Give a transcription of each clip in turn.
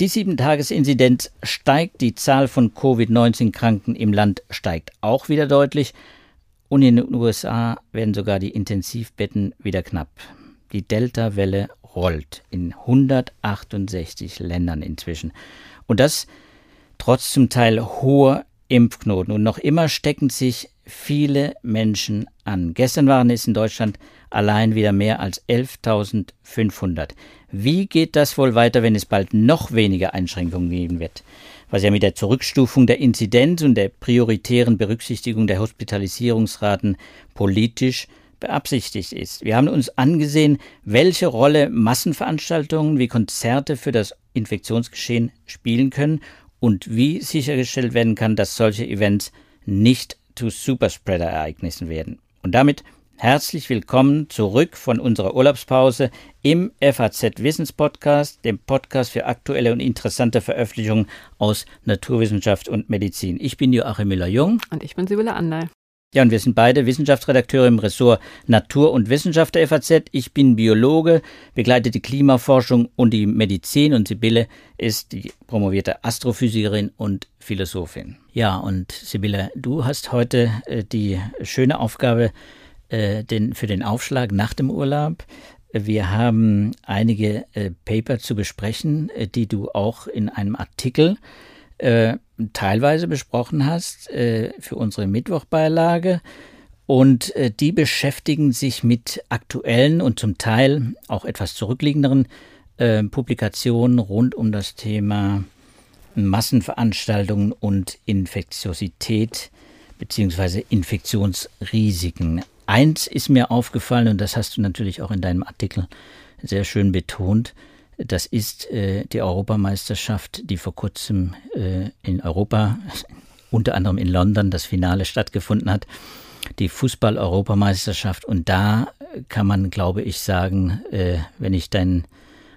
Die 7-Tages-Inzidenz steigt, die Zahl von Covid-19-Kranken im Land steigt auch wieder deutlich und in den USA werden sogar die Intensivbetten wieder knapp. Die Delta-Welle rollt in 168 Ländern inzwischen. Und das trotz zum Teil hoher Impfknoten. Und noch immer stecken sich viele Menschen an. Gestern waren es in Deutschland allein wieder mehr als 11.500. Wie geht das wohl weiter, wenn es bald noch weniger Einschränkungen geben wird? Was ja mit der Zurückstufung der Inzidenz und der prioritären Berücksichtigung der Hospitalisierungsraten politisch beabsichtigt ist. Wir haben uns angesehen, welche Rolle Massenveranstaltungen wie Konzerte für das Infektionsgeschehen spielen können und wie sichergestellt werden kann, dass solche Events nicht zu Superspreader-Ereignissen werden. Und damit Herzlich willkommen zurück von unserer Urlaubspause im FAZ Wissenspodcast, dem Podcast für aktuelle und interessante Veröffentlichungen aus Naturwissenschaft und Medizin. Ich bin Joachim Müller-Jung. Und ich bin Sibylle Andal. Ja, und wir sind beide Wissenschaftsredakteure im Ressort Natur und Wissenschaft der FAZ. Ich bin Biologe, begleite die Klimaforschung und die Medizin und Sibylle ist die promovierte Astrophysikerin und Philosophin. Ja, und Sibylle, du hast heute äh, die schöne Aufgabe, äh, den, für den Aufschlag nach dem Urlaub. Wir haben einige äh, Paper zu besprechen, äh, die du auch in einem Artikel äh, teilweise besprochen hast äh, für unsere Mittwochbeilage. Und äh, die beschäftigen sich mit aktuellen und zum Teil auch etwas zurückliegenderen Publikationen rund um das Thema Massenveranstaltungen und Infektiosität bzw. Infektionsrisiken. Eins ist mir aufgefallen, und das hast du natürlich auch in deinem Artikel sehr schön betont, das ist äh, die Europameisterschaft, die vor kurzem äh, in Europa, unter anderem in London, das Finale stattgefunden hat. Die Fußball-Europameisterschaft. Und da kann man, glaube ich, sagen, äh, wenn ich dein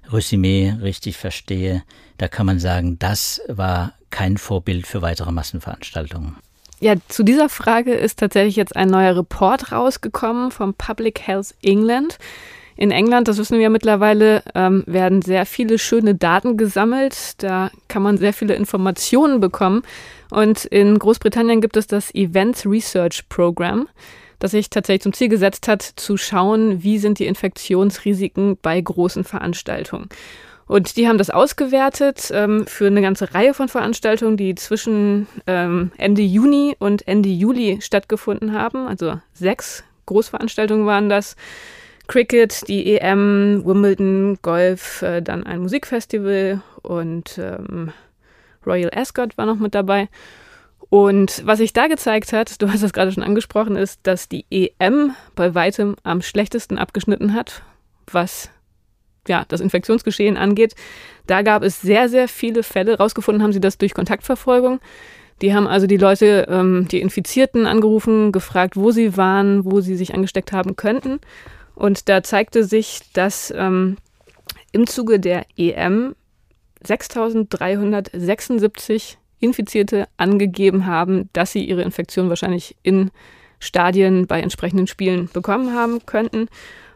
Resümee richtig verstehe, da kann man sagen, das war kein Vorbild für weitere Massenveranstaltungen. Ja, zu dieser Frage ist tatsächlich jetzt ein neuer Report rausgekommen vom Public Health England. In England, das wissen wir ja mittlerweile, ähm, werden sehr viele schöne Daten gesammelt. Da kann man sehr viele Informationen bekommen. Und in Großbritannien gibt es das Events Research Program, das sich tatsächlich zum Ziel gesetzt hat, zu schauen, wie sind die Infektionsrisiken bei großen Veranstaltungen. Und die haben das ausgewertet ähm, für eine ganze Reihe von Veranstaltungen, die zwischen ähm, Ende Juni und Ende Juli stattgefunden haben. Also sechs Großveranstaltungen waren das. Cricket, die EM, Wimbledon, Golf, äh, dann ein Musikfestival und ähm, Royal Ascot war noch mit dabei. Und was sich da gezeigt hat, du hast es gerade schon angesprochen, ist, dass die EM bei weitem am schlechtesten abgeschnitten hat, was ja, das Infektionsgeschehen angeht. Da gab es sehr, sehr viele Fälle. Rausgefunden haben sie das durch Kontaktverfolgung. Die haben also die Leute, ähm, die Infizierten angerufen, gefragt, wo sie waren, wo sie sich angesteckt haben könnten. Und da zeigte sich, dass ähm, im Zuge der EM 6376 Infizierte angegeben haben, dass sie ihre Infektion wahrscheinlich in Stadien bei entsprechenden Spielen bekommen haben könnten.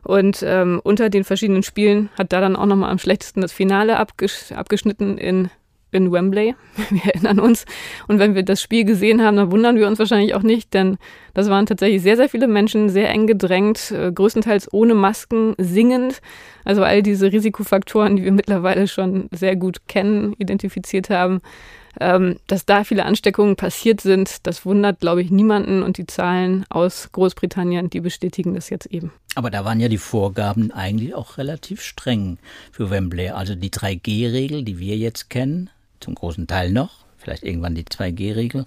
Und ähm, unter den verschiedenen Spielen hat da dann auch nochmal am schlechtesten das Finale abgesch abgeschnitten in, in Wembley. Wir erinnern uns. Und wenn wir das Spiel gesehen haben, dann wundern wir uns wahrscheinlich auch nicht, denn das waren tatsächlich sehr, sehr viele Menschen, sehr eng gedrängt, äh, größtenteils ohne Masken, singend. Also all diese Risikofaktoren, die wir mittlerweile schon sehr gut kennen, identifiziert haben. Ähm, dass da viele Ansteckungen passiert sind, das wundert, glaube ich, niemanden. Und die Zahlen aus Großbritannien, die bestätigen das jetzt eben. Aber da waren ja die Vorgaben eigentlich auch relativ streng für Wembley. Also die 3G-Regel, die wir jetzt kennen, zum großen Teil noch, vielleicht irgendwann die 2G-Regel.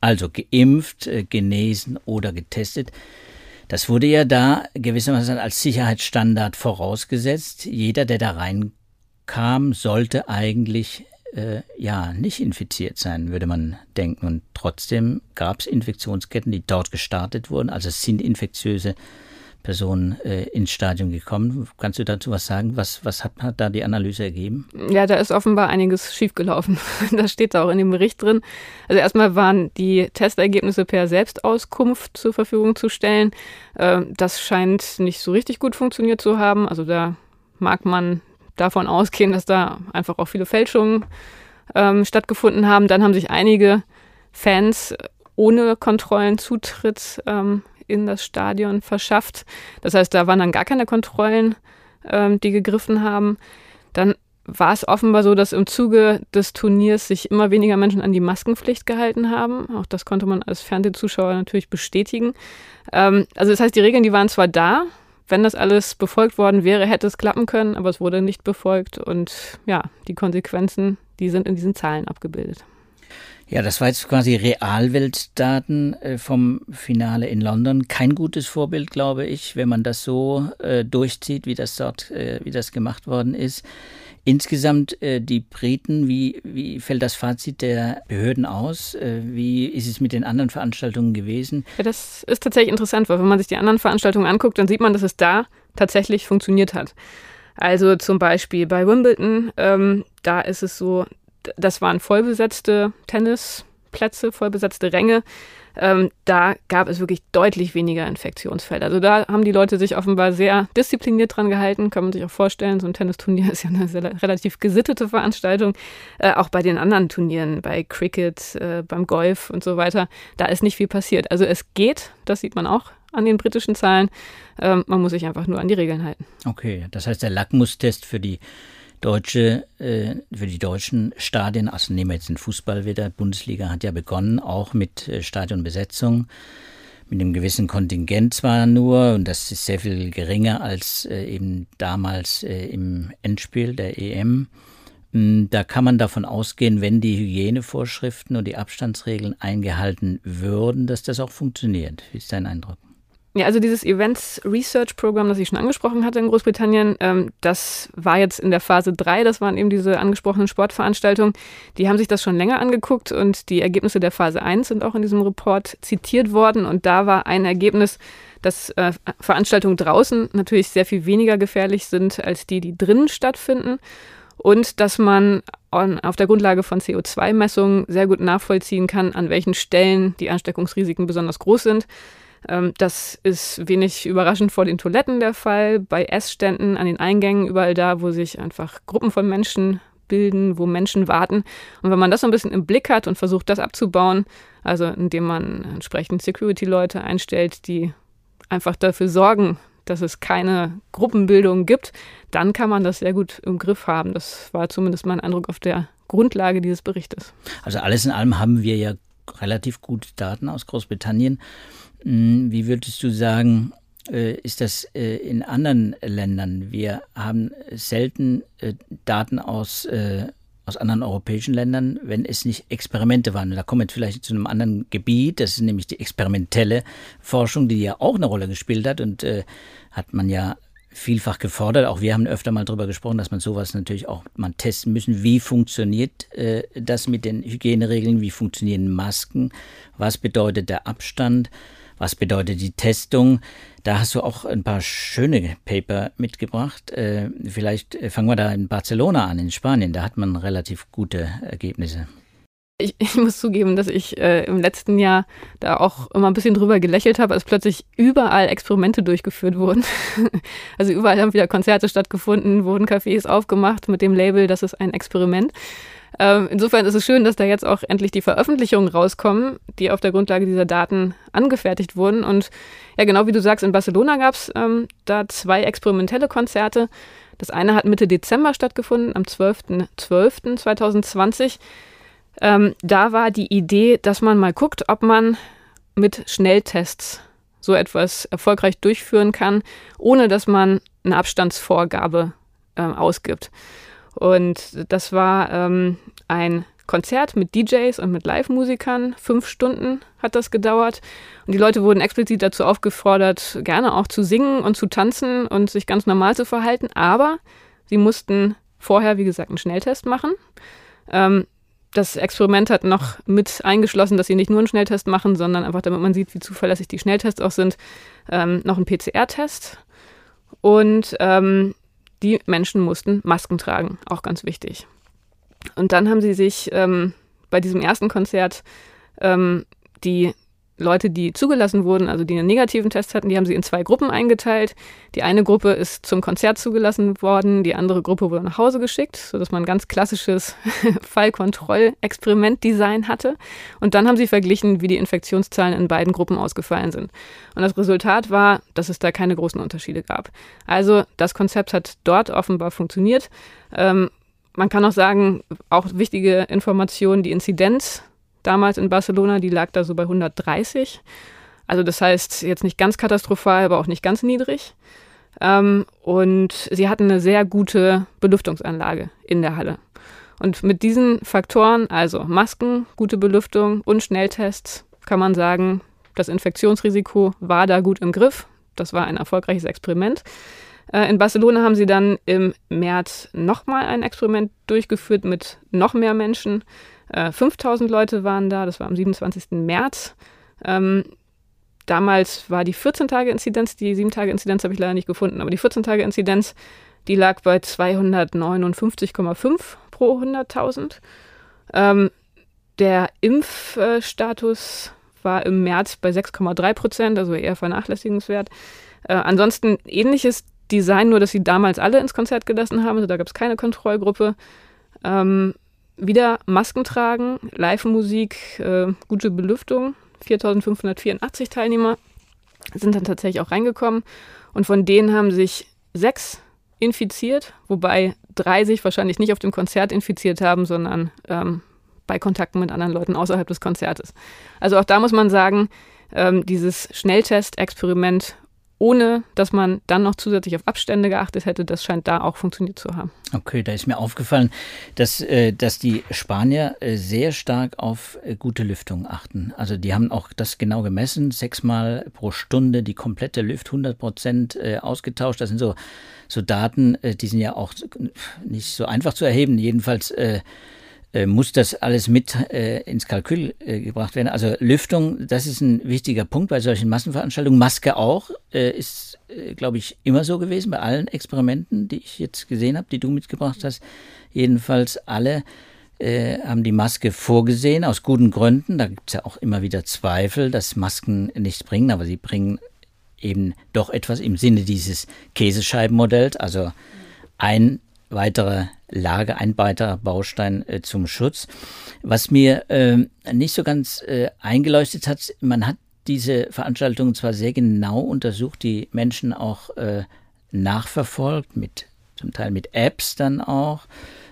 Also geimpft, äh, genesen oder getestet. Das wurde ja da gewissermaßen als Sicherheitsstandard vorausgesetzt. Jeder, der da reinkam, sollte eigentlich äh, ja nicht infiziert sein, würde man denken. Und trotzdem gab es Infektionsketten, die dort gestartet wurden. Also es sind infektiöse Personen äh, ins Stadion gekommen. Kannst du dazu was sagen? Was, was hat, hat da die Analyse ergeben? Ja, da ist offenbar einiges schiefgelaufen. das steht auch in dem Bericht drin. Also erstmal waren die Testergebnisse per Selbstauskunft zur Verfügung zu stellen. Äh, das scheint nicht so richtig gut funktioniert zu haben. Also da mag man davon ausgehen, dass da einfach auch viele Fälschungen ähm, stattgefunden haben. Dann haben sich einige Fans ohne Kontrollen Zutritt ähm, in das Stadion verschafft. Das heißt, da waren dann gar keine Kontrollen, ähm, die gegriffen haben. Dann war es offenbar so, dass im Zuge des Turniers sich immer weniger Menschen an die Maskenpflicht gehalten haben. Auch das konnte man als Fernsehzuschauer natürlich bestätigen. Ähm, also das heißt, die Regeln, die waren zwar da, wenn das alles befolgt worden wäre, hätte es klappen können, aber es wurde nicht befolgt und ja, die Konsequenzen, die sind in diesen Zahlen abgebildet. Ja, das war jetzt quasi Realweltdaten äh, vom Finale in London. Kein gutes Vorbild, glaube ich, wenn man das so äh, durchzieht, wie das dort, äh, wie das gemacht worden ist. Insgesamt äh, die Briten, wie, wie fällt das Fazit der Behörden aus? Äh, wie ist es mit den anderen Veranstaltungen gewesen? Ja, das ist tatsächlich interessant, weil wenn man sich die anderen Veranstaltungen anguckt, dann sieht man, dass es da tatsächlich funktioniert hat. Also zum Beispiel bei Wimbledon, ähm, da ist es so, das waren vollbesetzte Tennisplätze, vollbesetzte Ränge ähm, da gab es wirklich deutlich weniger Infektionsfälle. Also da haben die Leute sich offenbar sehr diszipliniert dran gehalten, kann man sich auch vorstellen. So ein Tennisturnier ist ja eine sehr, relativ gesittete Veranstaltung. Äh, auch bei den anderen Turnieren, bei Cricket, äh, beim Golf und so weiter, da ist nicht viel passiert. Also es geht, das sieht man auch an den britischen Zahlen. Ähm, man muss sich einfach nur an die Regeln halten. Okay, das heißt, der Lackmustest für die deutsche, äh, für die deutschen Stadien, also nehmen wir jetzt den Fußball wieder, Bundesliga hat ja begonnen, auch mit äh, Stadionbesetzung, mit einem gewissen Kontingent zwar nur, und das ist sehr viel geringer als äh, eben damals äh, im Endspiel der EM. Hm, da kann man davon ausgehen, wenn die Hygienevorschriften und die Abstandsregeln eingehalten würden, dass das auch funktioniert. Wie ist dein Eindruck? Ja, also dieses Events Research Program, das ich schon angesprochen hatte in Großbritannien, ähm, das war jetzt in der Phase 3, das waren eben diese angesprochenen Sportveranstaltungen. Die haben sich das schon länger angeguckt und die Ergebnisse der Phase 1 sind auch in diesem Report zitiert worden. Und da war ein Ergebnis, dass äh, Veranstaltungen draußen natürlich sehr viel weniger gefährlich sind als die, die drinnen stattfinden. Und dass man auf der Grundlage von CO2-Messungen sehr gut nachvollziehen kann, an welchen Stellen die Ansteckungsrisiken besonders groß sind. Ähm, das ist wenig überraschend vor den Toiletten der Fall, bei Essständen, an den Eingängen, überall da, wo sich einfach Gruppen von Menschen bilden, wo Menschen warten. Und wenn man das so ein bisschen im Blick hat und versucht, das abzubauen, also indem man entsprechend Security-Leute einstellt, die einfach dafür sorgen, dass es keine Gruppenbildung gibt, dann kann man das sehr gut im Griff haben. Das war zumindest mein Eindruck auf der Grundlage dieses Berichtes. Also alles in allem haben wir ja relativ gute Daten aus Großbritannien. Hm, wie würdest du sagen, äh, ist das äh, in anderen Ländern? Wir haben selten äh, Daten aus, aus anderen europäischen Ländern, wenn es nicht Experimente waren. Da kommen wir vielleicht zu einem anderen Gebiet, das ist nämlich die experimentelle Forschung, die ja auch eine Rolle gespielt hat und hat man ja vielfach gefordert. Auch wir haben öfter mal darüber gesprochen, dass man sowas natürlich auch mal testen müssen. Wie funktioniert das mit den Hygieneregeln? Wie funktionieren Masken? Was bedeutet der Abstand? Was bedeutet die Testung? Da hast du auch ein paar schöne Paper mitgebracht. Äh, vielleicht äh, fangen wir da in Barcelona an, in Spanien. Da hat man relativ gute Ergebnisse. Ich, ich, muss zugeben, dass ich äh, im letzten Jahr da auch immer ein bisschen drüber gelächelt habe, als plötzlich überall Experimente durchgeführt wurden. also überall haben wieder Konzerte stattgefunden, wurden Cafés aufgemacht mit dem Label, das ist ein Experiment. Ähm, insofern ist es schön, dass da jetzt auch endlich die Veröffentlichungen rauskommen, die auf der Grundlage dieser Daten angefertigt wurden. Und ja, genau wie du sagst, in Barcelona gab es ähm, da zwei experimentelle Konzerte. Das eine hat Mitte Dezember stattgefunden, am 12.12.2020. Ähm, da war die Idee, dass man mal guckt, ob man mit Schnelltests so etwas erfolgreich durchführen kann, ohne dass man eine Abstandsvorgabe äh, ausgibt. Und das war ähm, ein Konzert mit DJs und mit Live-Musikern. Fünf Stunden hat das gedauert. Und die Leute wurden explizit dazu aufgefordert, gerne auch zu singen und zu tanzen und sich ganz normal zu verhalten. Aber sie mussten vorher, wie gesagt, einen Schnelltest machen. Ähm, das Experiment hat noch mit eingeschlossen, dass sie nicht nur einen Schnelltest machen, sondern einfach, damit man sieht, wie zuverlässig die Schnelltests auch sind, ähm, noch einen PCR-Test. Und ähm, die Menschen mussten Masken tragen, auch ganz wichtig. Und dann haben sie sich ähm, bei diesem ersten Konzert ähm, die Leute, die zugelassen wurden, also die einen negativen Test hatten, die haben sie in zwei Gruppen eingeteilt. Die eine Gruppe ist zum Konzert zugelassen worden, die andere Gruppe wurde nach Hause geschickt, sodass man ein ganz klassisches Fallkontroll-Experiment-Design hatte. Und dann haben sie verglichen, wie die Infektionszahlen in beiden Gruppen ausgefallen sind. Und das Resultat war, dass es da keine großen Unterschiede gab. Also das Konzept hat dort offenbar funktioniert. Ähm, man kann auch sagen, auch wichtige Informationen, die Inzidenz damals in Barcelona, die lag da so bei 130. Also das heißt jetzt nicht ganz katastrophal, aber auch nicht ganz niedrig. Ähm, und sie hatten eine sehr gute Belüftungsanlage in der Halle. Und mit diesen Faktoren, also Masken, gute Belüftung und Schnelltests, kann man sagen, das Infektionsrisiko war da gut im Griff. Das war ein erfolgreiches Experiment. Äh, in Barcelona haben sie dann im März nochmal ein Experiment durchgeführt mit noch mehr Menschen. 5000 äh, Leute waren da, das war am 27. März. Ähm, damals war die 14-Tage-Inzidenz, die 7-Tage-Inzidenz habe ich leider nicht gefunden, aber die 14-Tage-Inzidenz, die lag bei 259,5 pro 100.000. Ähm, der Impfstatus war im März bei 6,3 Prozent, also eher vernachlässigenswert. Äh, ansonsten ähnliches Design, nur dass sie damals alle ins Konzert gelassen haben, also da gab es keine Kontrollgruppe. Ähm, wieder Masken tragen, Live-Musik, äh, gute Belüftung. 4584 Teilnehmer sind dann tatsächlich auch reingekommen. Und von denen haben sich sechs infiziert, wobei drei sich wahrscheinlich nicht auf dem Konzert infiziert haben, sondern ähm, bei Kontakten mit anderen Leuten außerhalb des Konzertes. Also auch da muss man sagen, ähm, dieses Schnelltest-Experiment ohne dass man dann noch zusätzlich auf Abstände geachtet hätte. Das scheint da auch funktioniert zu haben. Okay, da ist mir aufgefallen, dass, äh, dass die Spanier äh, sehr stark auf äh, gute Lüftung achten. Also die haben auch das genau gemessen, sechsmal pro Stunde die komplette Lüft 100 Prozent ausgetauscht. Das sind so, so Daten, die sind ja auch nicht so einfach zu erheben. Jedenfalls äh, muss das alles mit äh, ins Kalkül äh, gebracht werden. Also Lüftung, das ist ein wichtiger Punkt bei solchen Massenveranstaltungen. Maske auch, äh, ist, äh, glaube ich, immer so gewesen bei allen Experimenten, die ich jetzt gesehen habe, die du mitgebracht hast. Jedenfalls alle haben die Maske vorgesehen, aus guten Gründen. Da gibt es ja auch immer wieder Zweifel, dass Masken nichts bringen, aber sie bringen eben doch etwas im Sinne dieses Käsescheibenmodells. Also ein weitere Lage, ein weiterer Baustein äh, zum Schutz. Was mir äh, nicht so ganz äh, eingeleuchtet hat, man hat diese Veranstaltungen zwar sehr genau untersucht, die Menschen auch äh, nachverfolgt, mit, zum Teil mit Apps dann auch,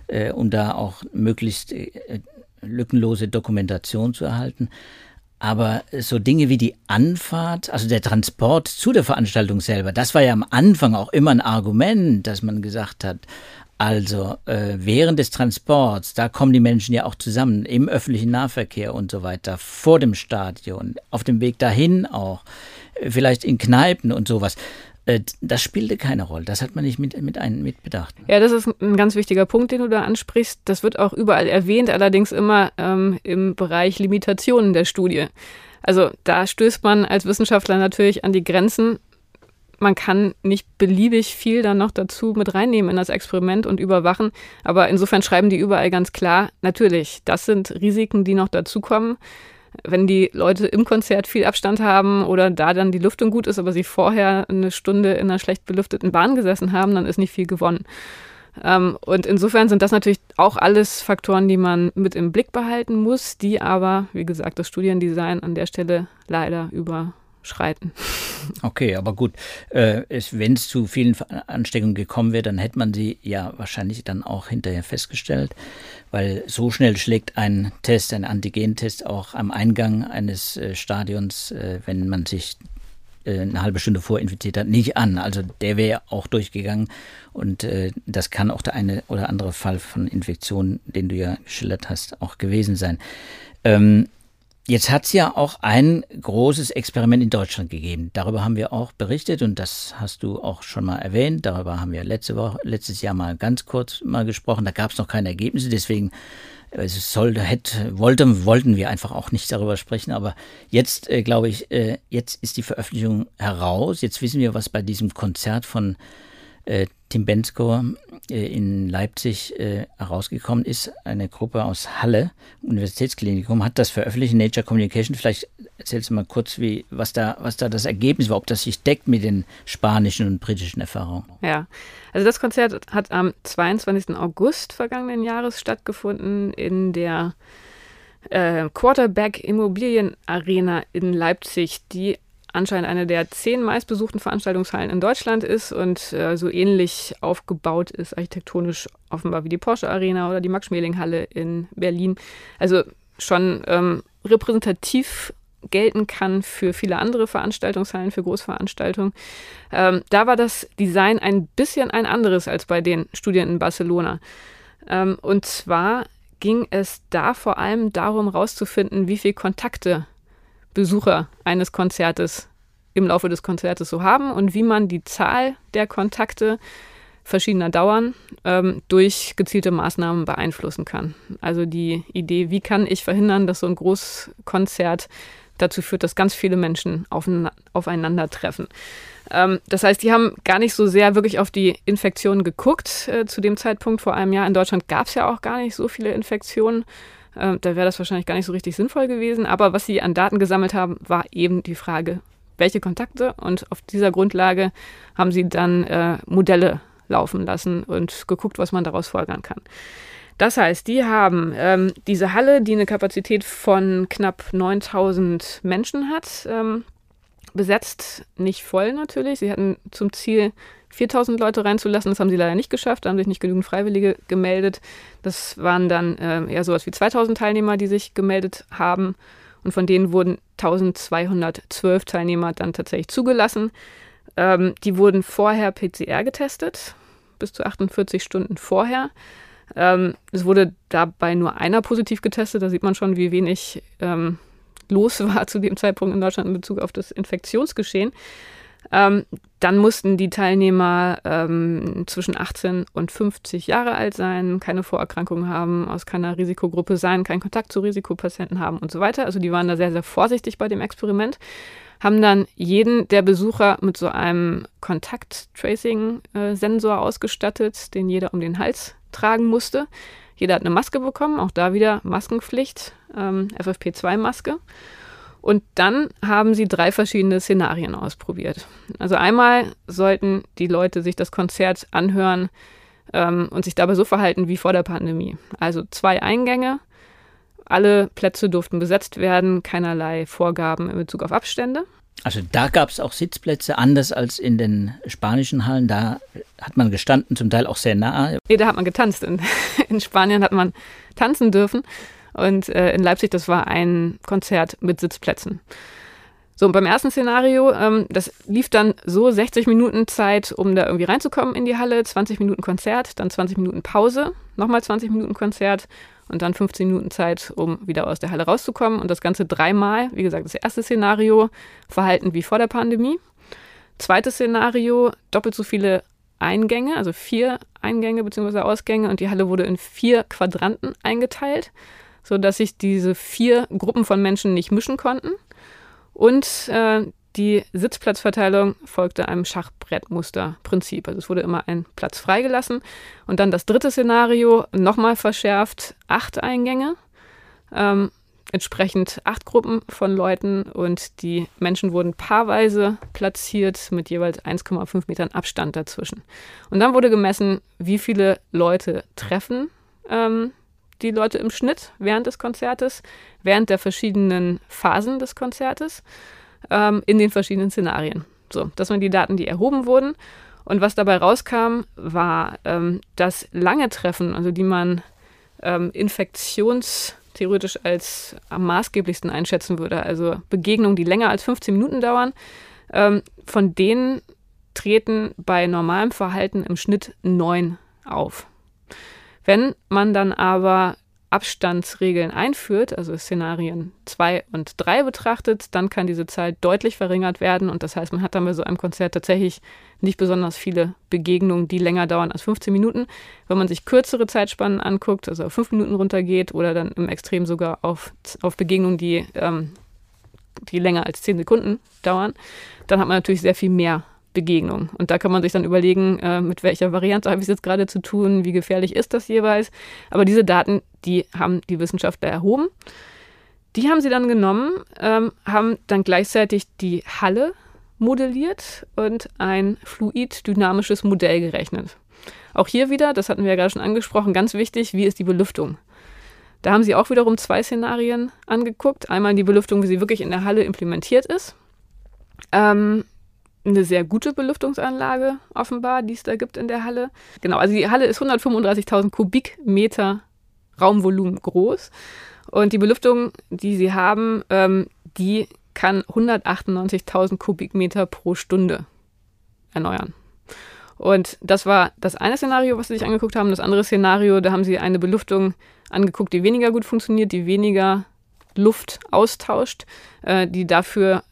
äh, um da auch möglichst äh, lückenlose Dokumentation zu erhalten. Aber so Dinge wie die Anfahrt, also der Transport zu der Veranstaltung selber, das war ja am Anfang auch immer ein Argument, dass man gesagt hat, also äh, während des Transports, da kommen die Menschen ja auch zusammen, im öffentlichen Nahverkehr und so weiter, vor dem Stadion, auf dem Weg dahin auch, äh, vielleicht in Kneipen und sowas. Äh, das spielte keine Rolle. Das hat man nicht mit, mit, ein, mit bedacht. Ja, das ist ein ganz wichtiger Punkt, den du da ansprichst. Das wird auch überall erwähnt, allerdings immer ähm, im Bereich Limitationen der Studie. Also da stößt man als Wissenschaftler natürlich an die Grenzen man kann nicht beliebig viel dann noch dazu mit reinnehmen in das Experiment und überwachen. Aber insofern schreiben die überall ganz klar, natürlich, das sind Risiken, die noch dazukommen. Wenn die Leute im Konzert viel Abstand haben oder da dann die Lüftung gut ist, aber sie vorher eine Stunde in einer schlecht belüfteten Bahn gesessen haben, dann ist nicht viel gewonnen. Ähm, und insofern sind das natürlich auch alles Faktoren, die man mit im Blick behalten muss, die aber, wie gesagt, das Studiendesign an der Stelle leider über schreiten. Okay, aber gut, äh, wenn es zu vielen Ansteckungen gekommen wäre, dann hätte man sie ja wahrscheinlich dann auch hinterher festgestellt, weil so schnell schlägt ein Test, ein Antigentest auch am Eingang eines äh, Stadions, äh, wenn man sich äh, eine halbe Stunde vorinfiziert hat, nicht an. Also der wäre auch durchgegangen und äh, das kann auch der eine oder andere Fall von Infektion, den du ja geschildert hast, auch gewesen sein. Ähm, Jetzt hat es ja auch ein großes Experiment in Deutschland gegeben. Darüber haben wir auch berichtet und das hast du auch schon mal erwähnt. Darüber haben wir letzte Woche, letztes Jahr mal ganz kurz mal gesprochen. Da gab es noch keine Ergebnisse, deswegen es sollte, hätte, wollte, wollten wir einfach auch nicht darüber sprechen. Aber jetzt äh, glaube ich, äh, jetzt ist die Veröffentlichung heraus. Jetzt wissen wir, was bei diesem Konzert von Tim Bensko äh, in Leipzig äh, herausgekommen ist. Eine Gruppe aus Halle, Universitätsklinikum, hat das veröffentlicht in Nature Communication. Vielleicht erzählst du mal kurz, wie, was, da, was da das Ergebnis war, ob das sich deckt mit den spanischen und britischen Erfahrungen. Ja, also das Konzert hat am 22. August vergangenen Jahres stattgefunden in der äh, Quarterback Immobilien Arena in Leipzig, die anscheinend eine der zehn meistbesuchten Veranstaltungshallen in Deutschland ist und äh, so ähnlich aufgebaut ist, architektonisch offenbar wie die Porsche Arena oder die Max-Schmeling-Halle in Berlin. Also schon ähm, repräsentativ gelten kann für viele andere Veranstaltungshallen, für Großveranstaltungen. Ähm, da war das Design ein bisschen ein anderes als bei den Studien in Barcelona. Ähm, und zwar ging es da vor allem darum, herauszufinden, wie viele Kontakte Besucher eines Konzertes im Laufe des Konzertes so haben und wie man die Zahl der Kontakte verschiedener Dauern ähm, durch gezielte Maßnahmen beeinflussen kann. Also die Idee, wie kann ich verhindern, dass so ein Großkonzert dazu führt, dass ganz viele Menschen aufeinandertreffen. Ähm, das heißt, die haben gar nicht so sehr wirklich auf die Infektionen geguckt äh, zu dem Zeitpunkt vor einem Jahr. In Deutschland gab es ja auch gar nicht so viele Infektionen. Äh, da wäre das wahrscheinlich gar nicht so richtig sinnvoll gewesen. Aber was sie an Daten gesammelt haben, war eben die Frage, welche Kontakte. Und auf dieser Grundlage haben sie dann äh, Modelle laufen lassen und geguckt, was man daraus folgern kann. Das heißt, die haben ähm, diese Halle, die eine Kapazität von knapp 9000 Menschen hat, ähm, besetzt, nicht voll natürlich. Sie hatten zum Ziel, 4000 Leute reinzulassen. Das haben sie leider nicht geschafft. Da haben sich nicht genügend Freiwillige gemeldet. Das waren dann äh, eher sowas wie 2000 Teilnehmer, die sich gemeldet haben. Und von denen wurden 1212 Teilnehmer dann tatsächlich zugelassen. Ähm, die wurden vorher PCR getestet, bis zu 48 Stunden vorher. Ähm, es wurde dabei nur einer positiv getestet. Da sieht man schon, wie wenig ähm, los war zu dem Zeitpunkt in Deutschland in Bezug auf das Infektionsgeschehen. Ähm, dann mussten die Teilnehmer ähm, zwischen 18 und 50 Jahre alt sein, keine Vorerkrankungen haben, aus keiner Risikogruppe sein, keinen Kontakt zu Risikopatienten haben und so weiter. Also die waren da sehr, sehr vorsichtig bei dem Experiment, haben dann jeden der Besucher mit so einem Kontakt-Tracing-Sensor äh, ausgestattet, den jeder um den Hals tragen musste. Jeder hat eine Maske bekommen, auch da wieder Maskenpflicht, ähm, FFP2-Maske. Und dann haben sie drei verschiedene Szenarien ausprobiert. Also einmal sollten die Leute sich das Konzert anhören ähm, und sich dabei so verhalten wie vor der Pandemie. Also zwei Eingänge, alle Plätze durften besetzt werden, keinerlei Vorgaben in Bezug auf Abstände. Also da gab es auch Sitzplätze, anders als in den spanischen Hallen. Da hat man gestanden, zum Teil auch sehr nah. Nee, da hat man getanzt. In, in Spanien hat man tanzen dürfen. Und äh, in Leipzig, das war ein Konzert mit Sitzplätzen. So, und beim ersten Szenario, ähm, das lief dann so 60 Minuten Zeit, um da irgendwie reinzukommen in die Halle, 20 Minuten Konzert, dann 20 Minuten Pause, nochmal 20 Minuten Konzert und dann 15 Minuten Zeit, um wieder aus der Halle rauszukommen. Und das Ganze dreimal. Wie gesagt, das erste Szenario, Verhalten wie vor der Pandemie. Zweites Szenario, doppelt so viele Eingänge, also vier Eingänge bzw. Ausgänge. Und die Halle wurde in vier Quadranten eingeteilt, sodass sich diese vier Gruppen von Menschen nicht mischen konnten. Und äh, die Sitzplatzverteilung folgte einem Schachbrettmusterprinzip. Also es wurde immer ein Platz freigelassen. Und dann das dritte Szenario, nochmal verschärft, acht Eingänge. Ähm, entsprechend acht Gruppen von Leuten und die Menschen wurden paarweise platziert mit jeweils 1,5 Metern Abstand dazwischen. Und dann wurde gemessen, wie viele Leute treffen ähm, die Leute im Schnitt während des Konzertes, während der verschiedenen Phasen des Konzertes ähm, in den verschiedenen Szenarien. So, das waren die Daten, die erhoben wurden. Und was dabei rauskam, war, ähm, dass lange Treffen, also die man ähm, infektionstheoretisch als am maßgeblichsten einschätzen würde, also Begegnungen, die länger als 15 Minuten dauern, ähm, von denen treten bei normalem Verhalten im Schnitt neun auf. Wenn man dann aber Abstandsregeln einführt, also Szenarien 2 und 3 betrachtet, dann kann diese Zahl deutlich verringert werden. Und das heißt, man hat dann bei so einem Konzert tatsächlich nicht besonders viele Begegnungen, die länger dauern als 15 Minuten. Wenn man sich kürzere Zeitspannen anguckt, also auf 5 Minuten runtergeht oder dann im Extrem sogar auf, auf Begegnungen, die, ähm, die länger als 10 Sekunden dauern, dann hat man natürlich sehr viel mehr Begegnung. Und da kann man sich dann überlegen, äh, mit welcher Variante habe ich es jetzt gerade zu tun, wie gefährlich ist das jeweils. Aber diese Daten, die haben die Wissenschaftler erhoben. Die haben sie dann genommen, ähm, haben dann gleichzeitig die Halle modelliert und ein fluid-dynamisches Modell gerechnet. Auch hier wieder, das hatten wir ja gerade schon angesprochen, ganz wichtig, wie ist die Belüftung? Da haben sie auch wiederum zwei Szenarien angeguckt. Einmal die Belüftung, wie sie wirklich in der Halle implementiert ist. Ähm, eine sehr gute Belüftungsanlage offenbar, die es da gibt in der Halle. Genau, also die Halle ist 135.000 Kubikmeter Raumvolumen groß. Und die Belüftung, die sie haben, ähm, die kann 198.000 Kubikmeter pro Stunde erneuern. Und das war das eine Szenario, was sie sich angeguckt haben. Das andere Szenario, da haben sie eine Belüftung angeguckt, die weniger gut funktioniert, die weniger Luft austauscht, äh, die dafür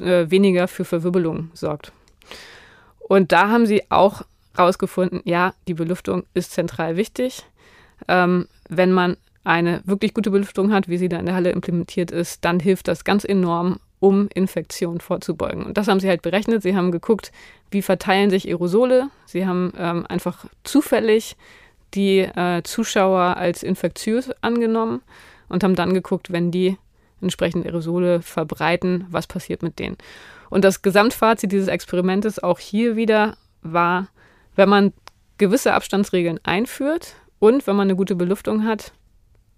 äh, weniger für Verwirbelung sorgt. Und da haben sie auch rausgefunden, ja, die Belüftung ist zentral wichtig. Ähm, wenn man eine wirklich gute Belüftung hat, wie sie da in der Halle implementiert ist, dann hilft das ganz enorm, um Infektionen vorzubeugen. Und das haben sie halt berechnet. Sie haben geguckt, wie verteilen sich Aerosole. Sie haben ähm, einfach zufällig die äh, Zuschauer als infektiös angenommen und haben dann geguckt, wenn die entsprechend Aerosole verbreiten, was passiert mit denen. Und das Gesamtfazit dieses Experimentes auch hier wieder war, wenn man gewisse Abstandsregeln einführt und wenn man eine gute Belüftung hat,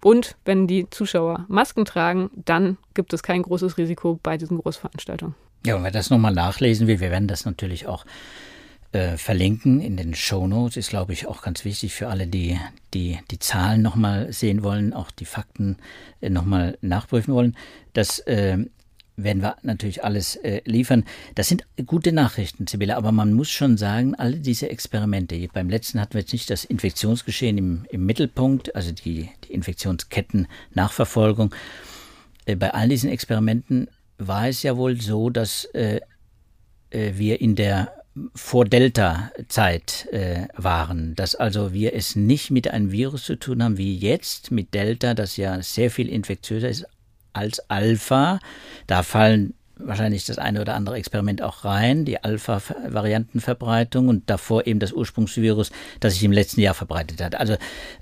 und wenn die Zuschauer Masken tragen, dann gibt es kein großes Risiko bei diesen Großveranstaltungen. Ja, und wer das nochmal nachlesen will, wir werden das natürlich auch äh, verlinken in den Show Notes. Ist, glaube ich, auch ganz wichtig für alle, die die, die Zahlen nochmal sehen wollen, auch die Fakten äh, nochmal nachprüfen wollen. Das äh, werden wir natürlich alles äh, liefern. Das sind gute Nachrichten, Sibylle, aber man muss schon sagen, alle diese Experimente, beim letzten hatten wir jetzt nicht das Infektionsgeschehen im, im Mittelpunkt, also die, die Infektionsketten-Nachverfolgung. Äh, bei all diesen Experimenten war es ja wohl so, dass äh, äh wir in der vor-Delta-Zeit äh, waren, dass also wir es nicht mit einem Virus zu tun haben wie jetzt mit Delta, das ja sehr viel infektiöser ist als Alpha. Da fallen wahrscheinlich das eine oder andere Experiment auch rein, die Alpha-Variantenverbreitung und davor eben das Ursprungsvirus, das sich im letzten Jahr verbreitet hat. Also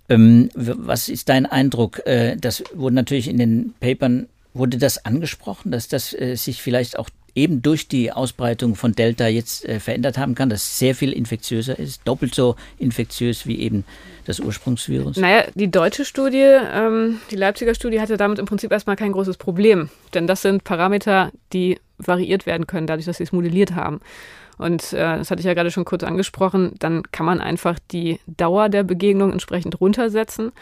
ähm, was ist dein Eindruck? Äh, das wurde natürlich in den Papern, wurde das angesprochen, dass das äh, sich vielleicht auch eben durch die Ausbreitung von Delta jetzt äh, verändert haben kann, dass sehr viel infektiöser ist, doppelt so infektiös wie eben das Ursprungsvirus? Naja, die deutsche Studie, ähm, die Leipziger Studie hatte damit im Prinzip erstmal kein großes Problem, denn das sind Parameter, die variiert werden können, dadurch, dass sie es modelliert haben. Und äh, das hatte ich ja gerade schon kurz angesprochen, dann kann man einfach die Dauer der Begegnung entsprechend runtersetzen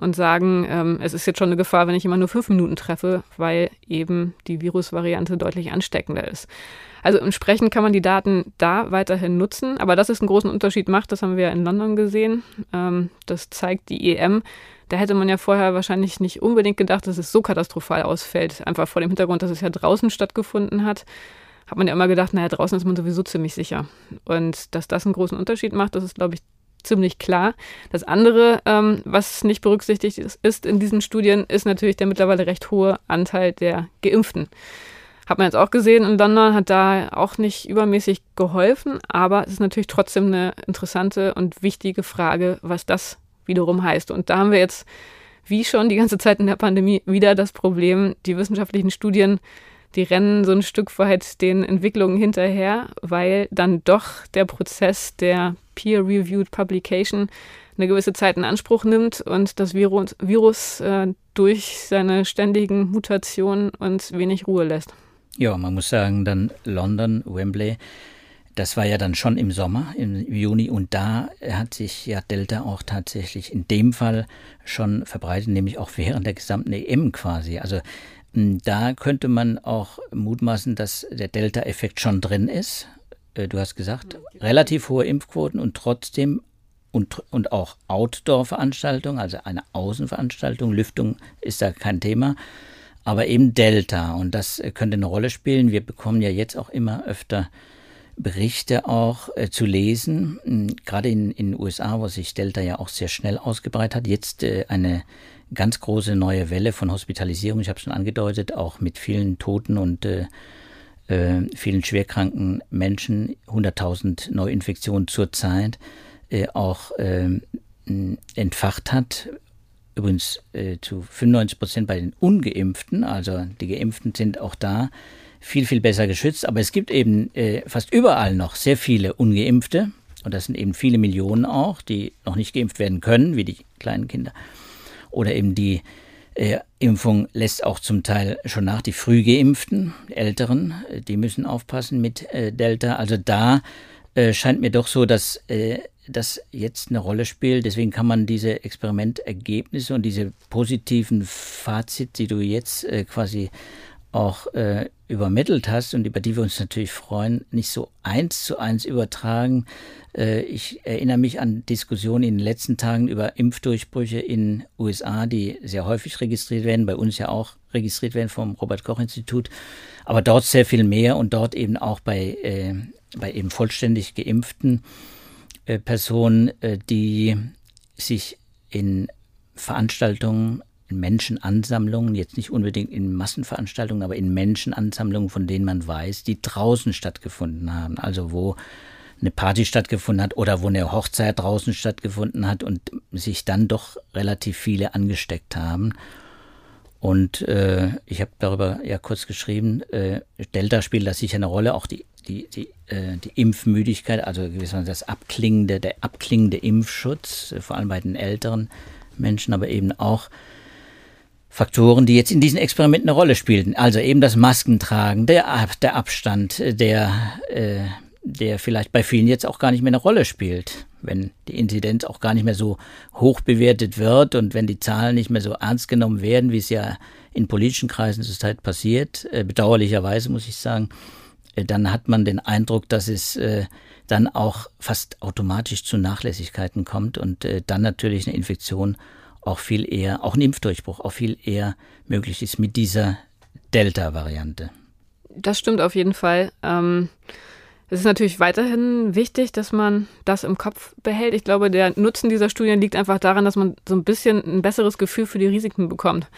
und sagen, ähm, es ist jetzt schon eine Gefahr, wenn ich immer nur fünf Minuten treffe, weil eben die Virusvariante deutlich ansteckender ist. Also entsprechend kann man die Daten da weiterhin nutzen, aber dass es einen großen Unterschied macht, das haben wir ja in London gesehen. Ähm, das zeigt die EM. Da hätte man ja vorher wahrscheinlich nicht unbedingt gedacht, dass es so katastrophal ausfällt, einfach vor dem Hintergrund, dass es ja draußen stattgefunden hat hat man ja immer gedacht, naja, draußen ist man sowieso ziemlich sicher. Und dass das einen großen Unterschied macht, das ist, glaube ich, ziemlich klar. Das andere, ähm, was nicht berücksichtigt ist, in diesen Studien, ist natürlich der mittlerweile recht hohe Anteil der Geimpften. Hat man jetzt auch gesehen in London, hat da auch nicht übermäßig geholfen, aber es ist natürlich trotzdem eine interessante und wichtige Frage, was das wiederum heißt. Und da haben wir jetzt, wie schon die ganze Zeit in der Pandemie, wieder das Problem, die wissenschaftlichen Studien die rennen so ein Stück weit den Entwicklungen hinterher, weil dann doch der Prozess der Peer-Reviewed Publication eine gewisse Zeit in Anspruch nimmt und das Virus, Virus äh, durch seine ständigen Mutationen uns wenig Ruhe lässt. Ja, man muss sagen, dann London, Wembley, das war ja dann schon im Sommer, im Juni, und da hat sich ja Delta auch tatsächlich in dem Fall schon verbreitet, nämlich auch während der gesamten EM quasi. Also da könnte man auch mutmaßen, dass der Delta-Effekt schon drin ist. Äh, du hast gesagt, relativ hohe Impfquoten und trotzdem und, und auch Outdoor-Veranstaltungen, also eine Außenveranstaltung, Lüftung ist da kein Thema, aber eben Delta. Und das äh, könnte eine Rolle spielen. Wir bekommen ja jetzt auch immer öfter Berichte auch äh, zu lesen, hm, gerade in den USA, wo sich Delta ja auch sehr schnell ausgebreitet hat, jetzt äh, eine ganz große neue Welle von Hospitalisierung, ich habe schon angedeutet, auch mit vielen Toten und äh, äh, vielen schwerkranken Menschen, 100.000 Neuinfektionen zurzeit, äh, auch äh, entfacht hat. Übrigens äh, zu 95 Prozent bei den Ungeimpften, also die Geimpften sind auch da viel, viel besser geschützt. Aber es gibt eben äh, fast überall noch sehr viele Ungeimpfte. Und das sind eben viele Millionen auch, die noch nicht geimpft werden können, wie die kleinen Kinder. Oder eben die äh, Impfung lässt auch zum Teil schon nach. Die früh geimpften, Älteren, äh, die müssen aufpassen mit äh, Delta. Also da äh, scheint mir doch so, dass äh, das jetzt eine Rolle spielt. Deswegen kann man diese Experimentergebnisse und diese positiven Fazit, die du jetzt äh, quasi auch übermittelt hast und über die wir uns natürlich freuen, nicht so eins zu eins übertragen. Äh, ich erinnere mich an Diskussionen in den letzten Tagen über Impfdurchbrüche in USA, die sehr häufig registriert werden, bei uns ja auch registriert werden vom Robert Koch Institut, aber dort sehr viel mehr und dort eben auch bei, äh, bei eben vollständig geimpften äh, Personen, die sich in Veranstaltungen Menschenansammlungen, jetzt nicht unbedingt in Massenveranstaltungen, aber in Menschenansammlungen, von denen man weiß, die draußen stattgefunden haben. Also wo eine Party stattgefunden hat oder wo eine Hochzeit draußen stattgefunden hat und sich dann doch relativ viele angesteckt haben. Und äh, ich habe darüber ja kurz geschrieben, äh, Delta spielt da sicher eine Rolle, auch die, die, die, äh, die Impfmüdigkeit, also gewissermaßen das abklingende, der abklingende Impfschutz, äh, vor allem bei den älteren Menschen, aber eben auch Faktoren, die jetzt in diesen Experimenten eine Rolle spielten. Also eben das Maskentragen, der, der Abstand, der, äh, der vielleicht bei vielen jetzt auch gar nicht mehr eine Rolle spielt, wenn die Inzidenz auch gar nicht mehr so hoch bewertet wird und wenn die Zahlen nicht mehr so ernst genommen werden, wie es ja in politischen Kreisen zurzeit passiert, äh, bedauerlicherweise muss ich sagen, äh, dann hat man den Eindruck, dass es äh, dann auch fast automatisch zu Nachlässigkeiten kommt und äh, dann natürlich eine Infektion auch viel eher, auch ein Impfdurchbruch auch viel eher möglich ist mit dieser Delta-Variante. Das stimmt auf jeden Fall. Ähm, es ist natürlich weiterhin wichtig, dass man das im Kopf behält. Ich glaube, der Nutzen dieser Studien liegt einfach daran, dass man so ein bisschen ein besseres Gefühl für die Risiken bekommt.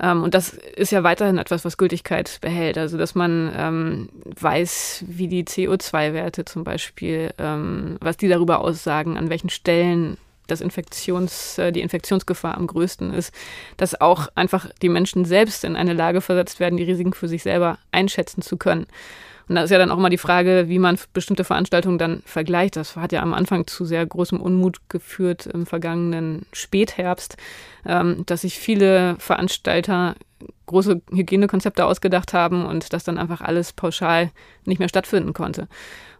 Ähm, und das ist ja weiterhin etwas, was Gültigkeit behält. Also, dass man ähm, weiß, wie die CO2-Werte zum Beispiel, ähm, was die darüber aussagen, an welchen Stellen das Infektions, äh, die Infektionsgefahr am größten ist, dass auch einfach die Menschen selbst in eine Lage versetzt werden, die Risiken für sich selber einschätzen zu können. Und da ist ja dann auch mal die Frage, wie man bestimmte Veranstaltungen dann vergleicht. Das hat ja am Anfang zu sehr großem Unmut geführt im vergangenen Spätherbst, ähm, dass sich viele Veranstalter große Hygienekonzepte ausgedacht haben und das dann einfach alles pauschal nicht mehr stattfinden konnte.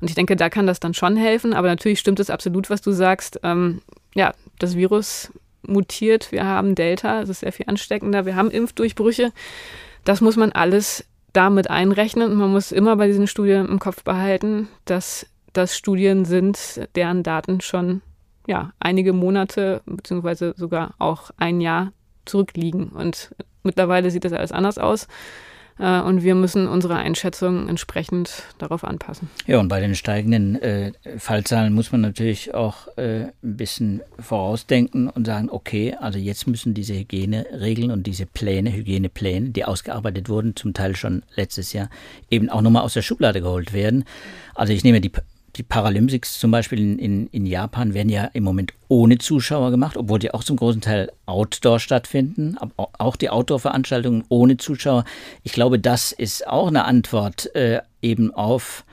Und ich denke, da kann das dann schon helfen, aber natürlich stimmt es absolut, was du sagst. Ähm, ja, das Virus mutiert, wir haben Delta, es ist sehr viel ansteckender, wir haben Impfdurchbrüche. Das muss man alles damit einrechnen und man muss immer bei diesen Studien im Kopf behalten, dass das Studien sind, deren Daten schon ja, einige Monate beziehungsweise sogar auch ein Jahr zurückliegen. Und mittlerweile sieht das alles anders aus. Äh, und wir müssen unsere Einschätzung entsprechend darauf anpassen. Ja, und bei den steigenden äh, Fallzahlen muss man natürlich auch äh, ein bisschen vorausdenken und sagen, okay, also jetzt müssen diese Hygieneregeln und diese Pläne, Hygienepläne, die ausgearbeitet wurden, zum Teil schon letztes Jahr, eben auch nochmal aus der Schublade geholt werden. Also ich nehme die die Paralympics zum Beispiel in, in, in, Japan werden ja im Moment ohne Zuschauer gemacht, obwohl die auch zum großen Teil outdoor stattfinden. Auch die Outdoor-Veranstaltungen ohne Zuschauer. Ich glaube, das ist auch eine Antwort äh, eben auf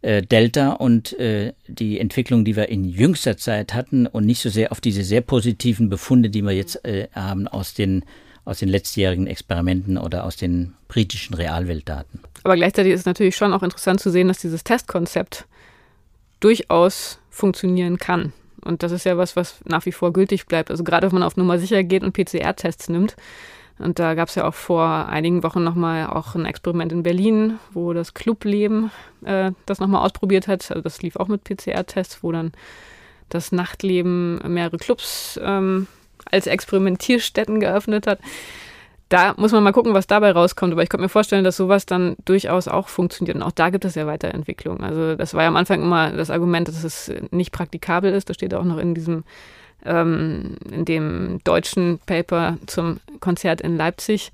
äh, Delta und äh, die Entwicklung, die wir in jüngster Zeit hatten und nicht so sehr auf diese sehr positiven Befunde, die wir jetzt äh, haben aus den aus den letztjährigen Experimenten oder aus den britischen Realweltdaten. Aber gleichzeitig ist es natürlich schon auch interessant zu sehen, dass dieses Testkonzept durchaus funktionieren kann. Und das ist ja was, was nach wie vor gültig bleibt. Also gerade wenn man auf Nummer sicher geht und PCR-Tests nimmt. Und da gab es ja auch vor einigen Wochen nochmal auch ein Experiment in Berlin, wo das Clubleben äh, das nochmal ausprobiert hat. Also das lief auch mit PCR-Tests, wo dann das Nachtleben mehrere Clubs ähm, als Experimentierstätten geöffnet hat da muss man mal gucken, was dabei rauskommt. Aber ich könnte mir vorstellen, dass sowas dann durchaus auch funktioniert. Und auch da gibt es ja Weiterentwicklung. Also das war ja am Anfang immer das Argument, dass es nicht praktikabel ist. Das steht auch noch in diesem, ähm, in dem deutschen Paper zum Konzert in Leipzig,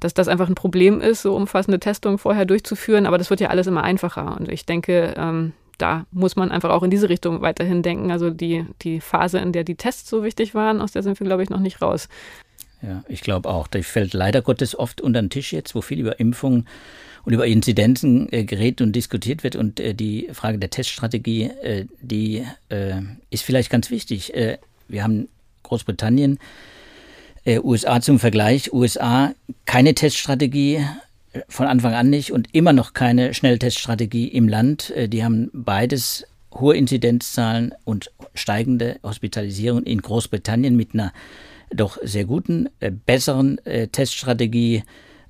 dass das einfach ein Problem ist, so umfassende Testungen vorher durchzuführen. Aber das wird ja alles immer einfacher. Und ich denke, ähm, da muss man einfach auch in diese Richtung weiterhin denken. Also die, die Phase, in der die Tests so wichtig waren, aus der sind wir, glaube ich, noch nicht raus. Ja, ich glaube auch. Die fällt leider Gottes oft unter den Tisch jetzt, wo viel über Impfungen und über Inzidenzen äh, geredet und diskutiert wird. Und äh, die Frage der Teststrategie, äh, die äh, ist vielleicht ganz wichtig. Äh, wir haben Großbritannien, äh, USA zum Vergleich. USA keine Teststrategie, von Anfang an nicht und immer noch keine Schnellteststrategie im Land. Die haben beides hohe Inzidenzzahlen und steigende Hospitalisierung in Großbritannien mit einer doch sehr guten, besseren Teststrategie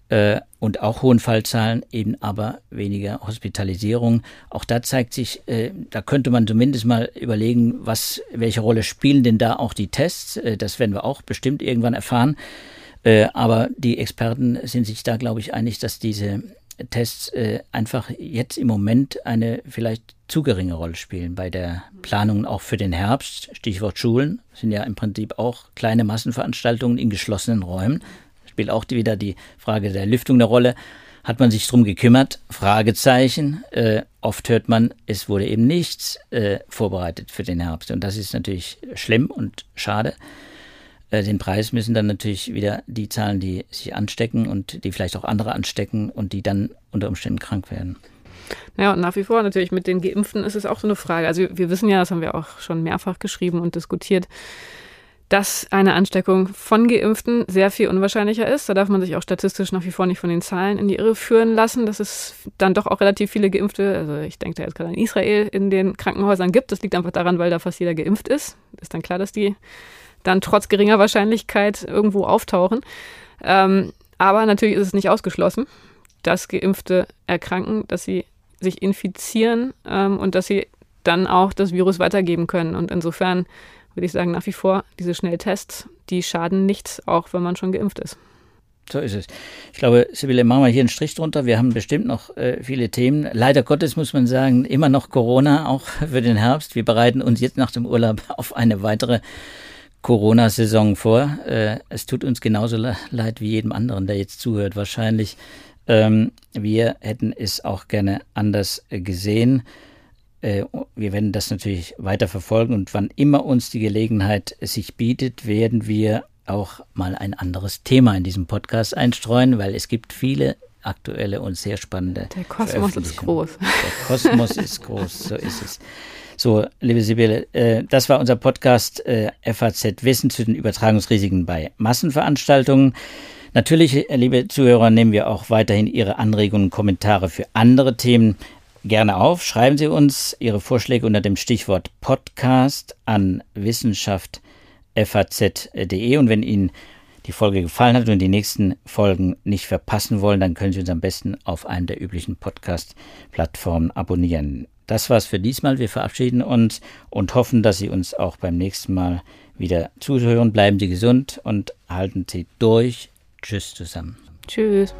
äh, und auch hohen Fallzahlen, eben aber weniger Hospitalisierung. Auch da zeigt sich, äh, da könnte man zumindest mal überlegen, was, welche Rolle spielen denn da auch die Tests. Äh, das werden wir auch bestimmt irgendwann erfahren. Äh, aber die Experten sind sich da, glaube ich, einig, dass diese Tests äh, einfach jetzt im Moment eine vielleicht zu geringe Rolle spielen bei der Planung auch für den Herbst. Stichwort Schulen sind ja im Prinzip auch kleine Massenveranstaltungen in geschlossenen Räumen spielt auch wieder die Frage der Lüftung eine Rolle. Hat man sich darum gekümmert? Fragezeichen. Äh, oft hört man, es wurde eben nichts äh, vorbereitet für den Herbst. Und das ist natürlich schlimm und schade. Äh, den Preis müssen dann natürlich wieder die zahlen, die sich anstecken und die vielleicht auch andere anstecken und die dann unter Umständen krank werden. Naja, und nach wie vor natürlich mit den Geimpften ist es auch so eine Frage. Also wir wissen ja, das haben wir auch schon mehrfach geschrieben und diskutiert, dass eine Ansteckung von Geimpften sehr viel unwahrscheinlicher ist. Da darf man sich auch statistisch nach wie vor nicht von den Zahlen in die Irre führen lassen, dass es dann doch auch relativ viele Geimpfte, also ich denke da jetzt gerade an Israel, in den Krankenhäusern gibt. Das liegt einfach daran, weil da fast jeder geimpft ist. Ist dann klar, dass die dann trotz geringer Wahrscheinlichkeit irgendwo auftauchen. Ähm, aber natürlich ist es nicht ausgeschlossen, dass Geimpfte erkranken, dass sie sich infizieren ähm, und dass sie dann auch das Virus weitergeben können. Und insofern würde ich sagen, nach wie vor, diese Schnelltests, die schaden nichts, auch wenn man schon geimpft ist. So ist es. Ich glaube, Sibylle, machen wir hier einen Strich drunter. Wir haben bestimmt noch äh, viele Themen. Leider Gottes muss man sagen, immer noch Corona, auch für den Herbst. Wir bereiten uns jetzt nach dem Urlaub auf eine weitere Corona-Saison vor. Äh, es tut uns genauso leid wie jedem anderen, der jetzt zuhört, wahrscheinlich. Ähm, wir hätten es auch gerne anders gesehen. Äh, wir werden das natürlich weiter verfolgen und wann immer uns die Gelegenheit sich bietet, werden wir auch mal ein anderes Thema in diesem Podcast einstreuen, weil es gibt viele aktuelle und sehr spannende. Der Kosmos ist groß. Der Kosmos ist groß, so ist es. So, liebe Sibylle, äh, das war unser Podcast äh, FAZ Wissen zu den Übertragungsrisiken bei Massenveranstaltungen. Natürlich, liebe Zuhörer, nehmen wir auch weiterhin Ihre Anregungen und Kommentare für andere Themen gerne auf. Schreiben Sie uns Ihre Vorschläge unter dem Stichwort Podcast an wissenschaft.faz.de und wenn Ihnen die Folge gefallen hat und die nächsten Folgen nicht verpassen wollen, dann können Sie uns am besten auf einer der üblichen Podcast-Plattformen abonnieren. Das war's für diesmal. Wir verabschieden uns und hoffen, dass Sie uns auch beim nächsten Mal wieder zuhören. Bleiben Sie gesund und halten Sie durch. Tschüss zusammen. Tschüss.